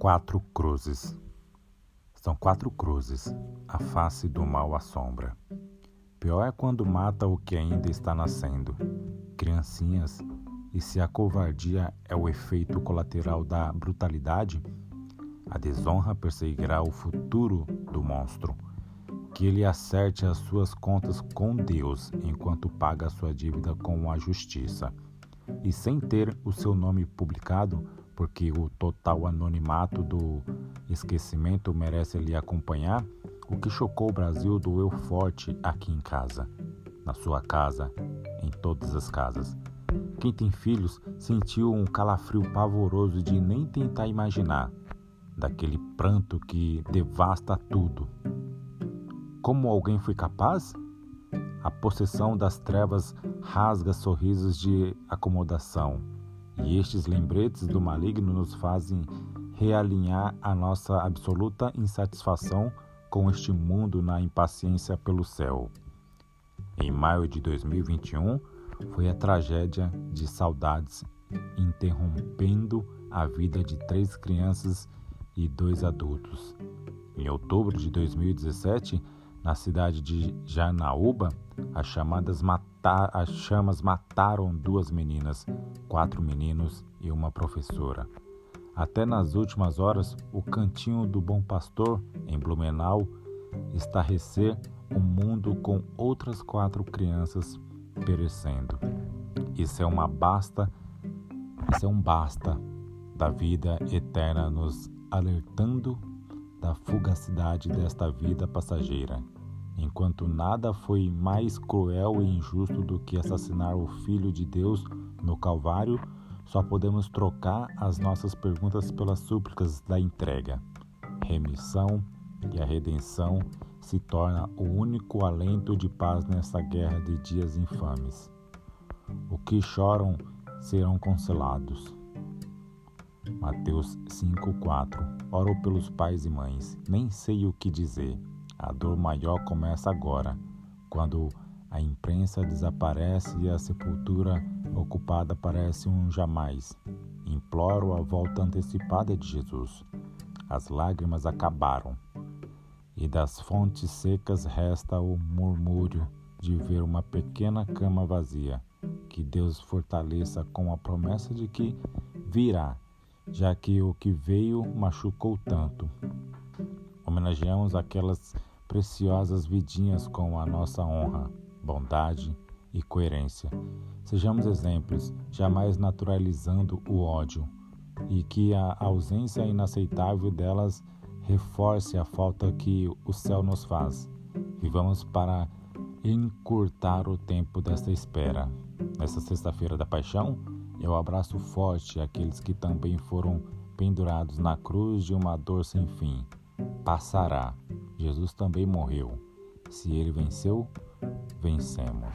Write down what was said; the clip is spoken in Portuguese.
Quatro cruzes. São quatro cruzes, a face do mal assombra. Pior é quando mata o que ainda está nascendo, criancinhas, e se a covardia é o efeito colateral da brutalidade, a desonra perseguirá o futuro do monstro. Que ele acerte as suas contas com Deus enquanto paga a sua dívida com a justiça. E sem ter o seu nome publicado, porque o total anonimato do esquecimento merece lhe acompanhar, o que chocou o Brasil doeu forte aqui em casa, na sua casa, em todas as casas. Quem tem filhos sentiu um calafrio pavoroso de nem tentar imaginar, daquele pranto que devasta tudo. Como alguém foi capaz? A possessão das trevas rasga sorrisos de acomodação e estes lembretes do maligno nos fazem realinhar a nossa absoluta insatisfação com este mundo na impaciência pelo céu. Em maio de 2021, foi a tragédia de saudades interrompendo a vida de três crianças e dois adultos. Em outubro de 2017, na cidade de Janaúba, as, chamadas mata as chamas mataram duas meninas, quatro meninos e uma professora. Até nas últimas horas, o cantinho do Bom Pastor, em Blumenau, estarrecer o mundo com outras quatro crianças perecendo. Isso é uma basta, isso é um basta da vida eterna nos alertando da fugacidade desta vida passageira, enquanto nada foi mais cruel e injusto do que assassinar o Filho de Deus no Calvário, só podemos trocar as nossas perguntas pelas súplicas da entrega. Remissão e a redenção se torna o único alento de paz nessa guerra de dias infames. O que choram serão consolados. Mateus 5:4 Oro pelos pais e mães, nem sei o que dizer. A dor maior começa agora, quando a imprensa desaparece e a sepultura ocupada parece um jamais. Imploro a volta antecipada de Jesus. As lágrimas acabaram, e das fontes secas resta o murmúrio de ver uma pequena cama vazia. Que Deus fortaleça com a promessa de que virá já que o que veio machucou tanto. Homenageamos aquelas preciosas vidinhas com a nossa honra, bondade e coerência. Sejamos exemplos, jamais naturalizando o ódio, e que a ausência inaceitável delas reforce a falta que o céu nos faz. Vivamos para encurtar o tempo desta espera. Nesta sexta-feira da paixão, eu abraço forte aqueles que também foram pendurados na cruz de uma dor sem fim. Passará. Jesus também morreu. Se ele venceu, vencemos.